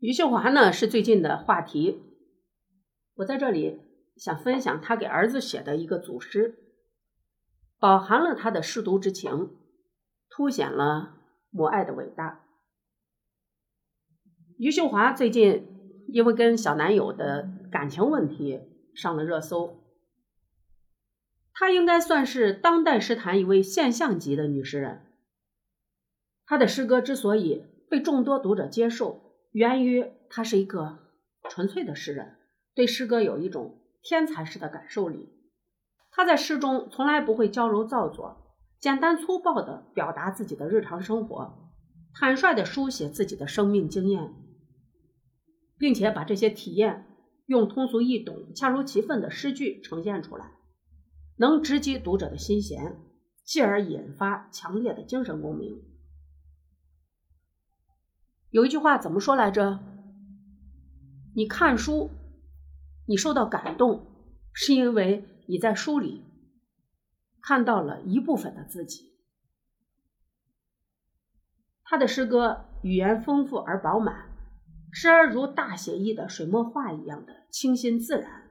余秀华呢是最近的话题，我在这里想分享他给儿子写的一个组诗，饱含了他的舐犊之情，凸显了母爱的伟大。余秀华最近因为跟小男友的感情问题上了热搜，她应该算是当代诗坛一位现象级的女诗人。她的诗歌之所以被众多读者接受，源于他是一个纯粹的诗人，对诗歌有一种天才式的感受力。他在诗中从来不会矫揉造作，简单粗暴地表达自己的日常生活，坦率地书写自己的生命经验，并且把这些体验用通俗易懂、恰如其分的诗句呈现出来，能直击读者的心弦，继而引发强烈的精神共鸣。有一句话怎么说来着？你看书，你受到感动，是因为你在书里看到了一部分的自己。他的诗歌语言丰富而饱满，时而如大写意的水墨画一样的清新自然，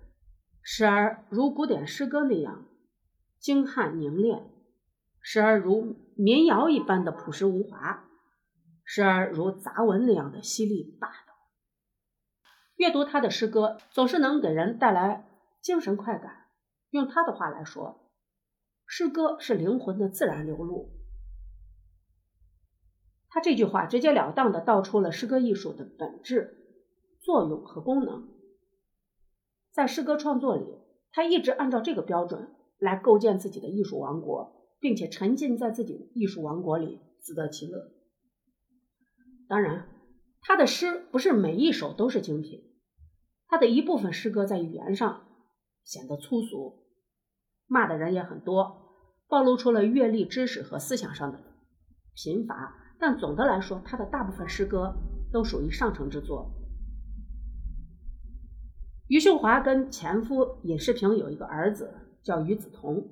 时而如古典诗歌那样精悍凝练，时而如民谣一般的朴实无华。时而如杂文那样的犀利霸道，阅读他的诗歌总是能给人带来精神快感。用他的话来说，诗歌是灵魂的自然流露。他这句话直截了当地道出了诗歌艺术的本质、作用和功能。在诗歌创作里，他一直按照这个标准来构建自己的艺术王国，并且沉浸在自己艺术王国里，自得其乐。当然，他的诗不是每一首都是精品，他的一部分诗歌在语言上显得粗俗，骂的人也很多，暴露出了阅历、知识和思想上的贫乏。但总的来说，他的大部分诗歌都属于上乘之作。余秀华跟前夫尹世平有一个儿子叫余子彤，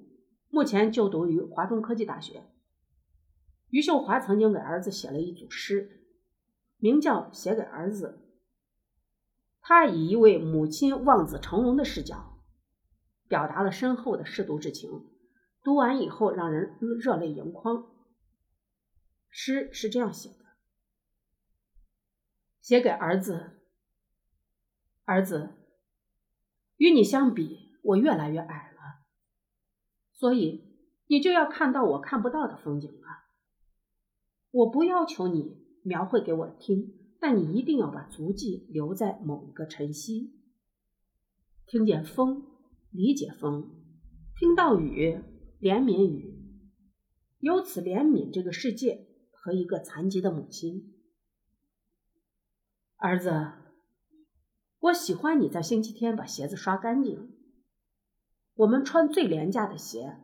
目前就读于华中科技大学。余秀华曾经给儿子写了一组诗。名叫写给儿子，他以一位母亲望子成龙的视角，表达了深厚的舐犊之情。读完以后，让人热泪盈眶。诗是这样写的：写给儿子，儿子，与你相比，我越来越矮了，所以你就要看到我看不到的风景了。我不要求你。描绘给我听，但你一定要把足迹留在某一个晨曦。听见风，理解风；听到雨，怜悯雨。由此怜悯这个世界和一个残疾的母亲。儿子，我喜欢你在星期天把鞋子刷干净。我们穿最廉价的鞋。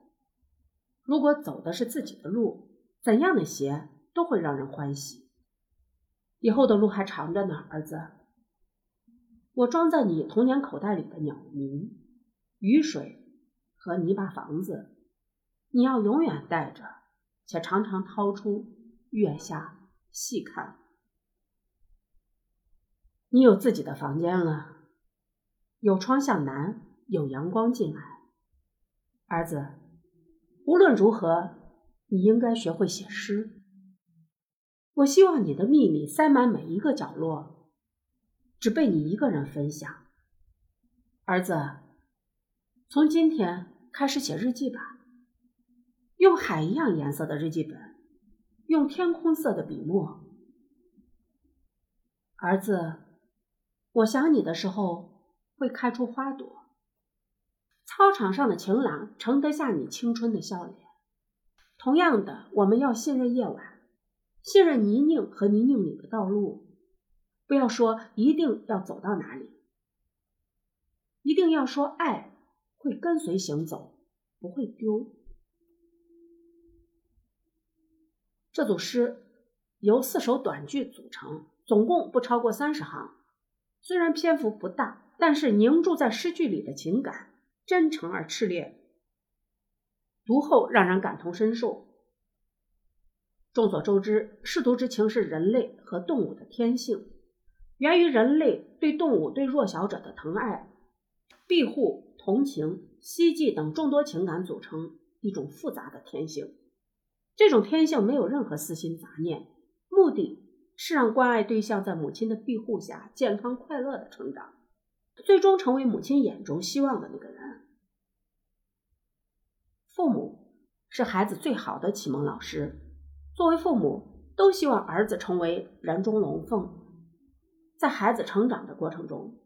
如果走的是自己的路，怎样的鞋都会让人欢喜。以后的路还长着呢，儿子。我装在你童年口袋里的鸟鸣、雨水和泥巴房子，你要永远带着，且常常掏出月下细看。你有自己的房间了，有窗向南，有阳光进来。儿子，无论如何，你应该学会写诗。我希望你的秘密塞满每一个角落，只被你一个人分享。儿子，从今天开始写日记吧，用海一样颜色的日记本，用天空色的笔墨。儿子，我想你的时候会开出花朵，操场上的晴朗盛得下你青春的笑脸。同样的，我们要信任夜晚。信任泥泞和泥泞里的道路，不要说一定要走到哪里，一定要说爱会跟随行走，不会丢。这组诗由四首短句组成，总共不超过三十行。虽然篇幅不大，但是凝注在诗句里的情感真诚而炽烈，读后让人感同身受。众所周知，舐犊之情是人类和动物的天性。源于人类对动物、对弱小者的疼爱、庇护、同情、希冀等众多情感组成一种复杂的天性。这种天性没有任何私心杂念，目的是让关爱对象在母亲的庇护下健康快乐的成长，最终成为母亲眼中希望的那个人。父母是孩子最好的启蒙老师，作为父母，都希望儿子成为人中龙凤。在孩子成长的过程中，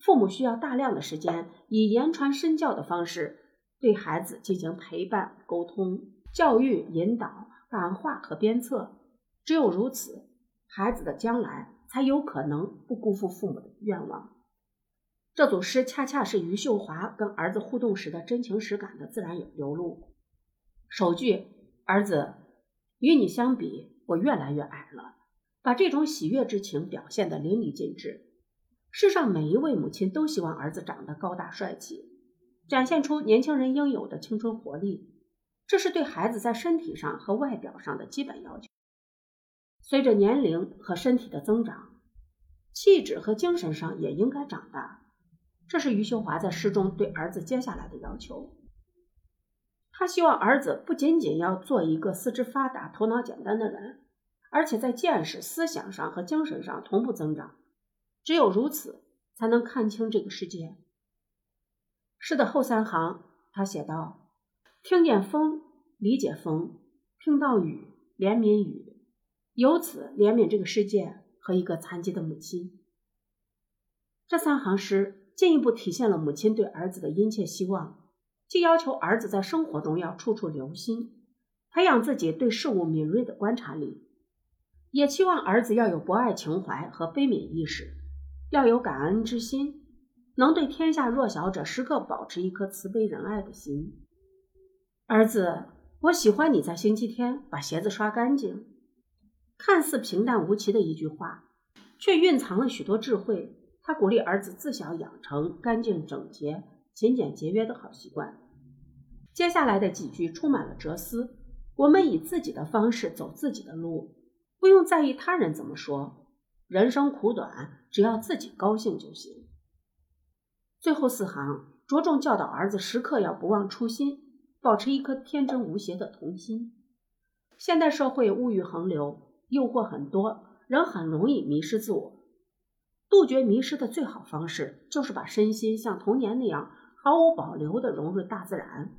父母需要大量的时间，以言传身教的方式对孩子进行陪伴、沟通、教育、引导、感化和鞭策。只有如此，孩子的将来才有可能不辜负父母的愿望。这组诗恰恰是余秀华跟儿子互动时的真情实感的自然流露。首句：“儿子，与你相比，我越来越矮了。”把这种喜悦之情表现得淋漓尽致。世上每一位母亲都希望儿子长得高大帅气，展现出年轻人应有的青春活力，这是对孩子在身体上和外表上的基本要求。随着年龄和身体的增长，气质和精神上也应该长大，这是余秀华在诗中对儿子接下来的要求。他希望儿子不仅仅要做一个四肢发达、头脑简单的人。而且在见识、思想上和精神上同步增长，只有如此，才能看清这个世界。诗的后三行，他写道：“听见风，理解风；听到雨，怜悯雨，由此怜悯这个世界和一个残疾的母亲。”这三行诗进一步体现了母亲对儿子的殷切希望，既要求儿子在生活中要处处留心，培养自己对事物敏锐的观察力。也期望儿子要有博爱情怀和悲悯意识，要有感恩之心，能对天下弱小者时刻保持一颗慈悲仁爱的心。儿子，我喜欢你在星期天把鞋子刷干净。看似平淡无奇的一句话，却蕴藏了许多智慧。他鼓励儿子自小养成干净整洁、勤俭节约的好习惯。接下来的几句充满了哲思：我们以自己的方式走自己的路。不用在意他人怎么说，人生苦短，只要自己高兴就行。最后四行着重教导儿子时刻要不忘初心，保持一颗天真无邪的童心。现代社会物欲横流，诱惑很多，人很容易迷失自我。杜绝迷失的最好方式，就是把身心像童年那样毫无保留地融入大自然，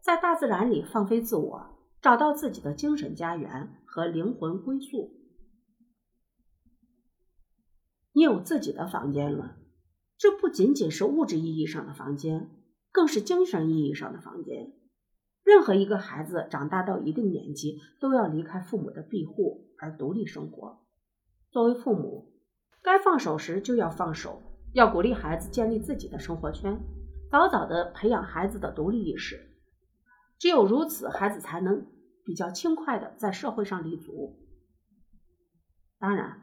在大自然里放飞自我。找到自己的精神家园和灵魂归宿。你有自己的房间了，这不仅仅是物质意义上的房间，更是精神意义上的房间。任何一个孩子长大到一定年纪，都要离开父母的庇护而独立生活。作为父母，该放手时就要放手，要鼓励孩子建立自己的生活圈，早早的培养孩子的独立意识。只有如此，孩子才能比较轻快的在社会上立足。当然，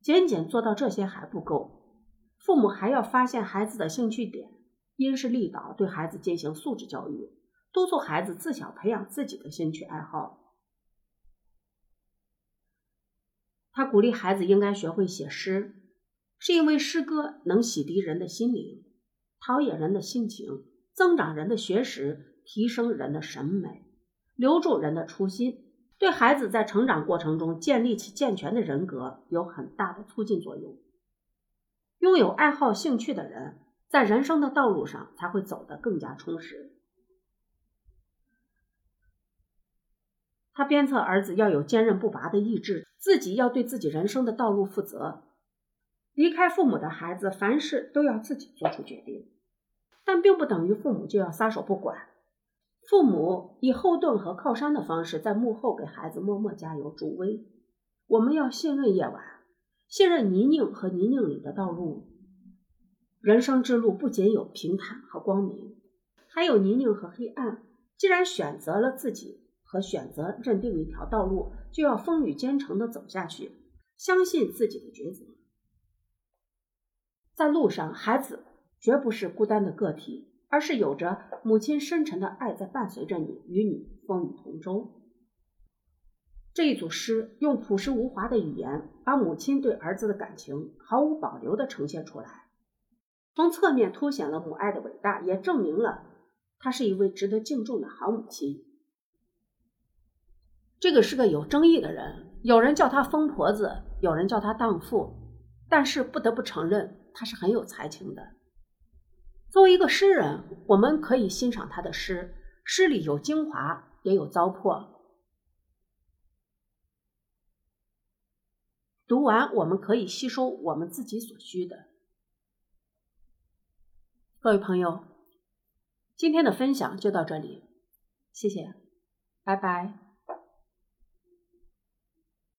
仅仅做到这些还不够，父母还要发现孩子的兴趣点，因势利导，对孩子进行素质教育，督促孩子自小培养自己的兴趣爱好。他鼓励孩子应该学会写诗，是因为诗歌能洗涤人的心灵，陶冶人的性情，增长人的学识。提升人的审美，留住人的初心，对孩子在成长过程中建立起健全的人格有很大的促进作用。拥有爱好兴趣的人，在人生的道路上才会走得更加充实。他鞭策儿子要有坚韧不拔的意志，自己要对自己人生的道路负责。离开父母的孩子，凡事都要自己做出决定，但并不等于父母就要撒手不管。父母以后盾和靠山的方式在幕后给孩子默默加油助威。我们要信任夜晚，信任泥泞和泥泞里的道路。人生之路不仅有平坦和光明，还有泥泞和黑暗。既然选择了自己和选择认定一条道路，就要风雨兼程的走下去，相信自己的抉择。在路上，孩子绝不是孤单的个体。而是有着母亲深沉的爱在伴随着你，与你风雨同舟。这一组诗用朴实无华的语言，把母亲对儿子的感情毫无保留地呈现出来，从侧面凸显了母爱的伟大，也证明了她是一位值得敬重的好母亲。这个是个有争议的人，有人叫她疯婆子，有人叫她荡妇，但是不得不承认，他是很有才情的。作为一个诗人，我们可以欣赏他的诗，诗里有精华，也有糟粕。读完，我们可以吸收我们自己所需的。各位朋友，今天的分享就到这里，谢谢，拜拜。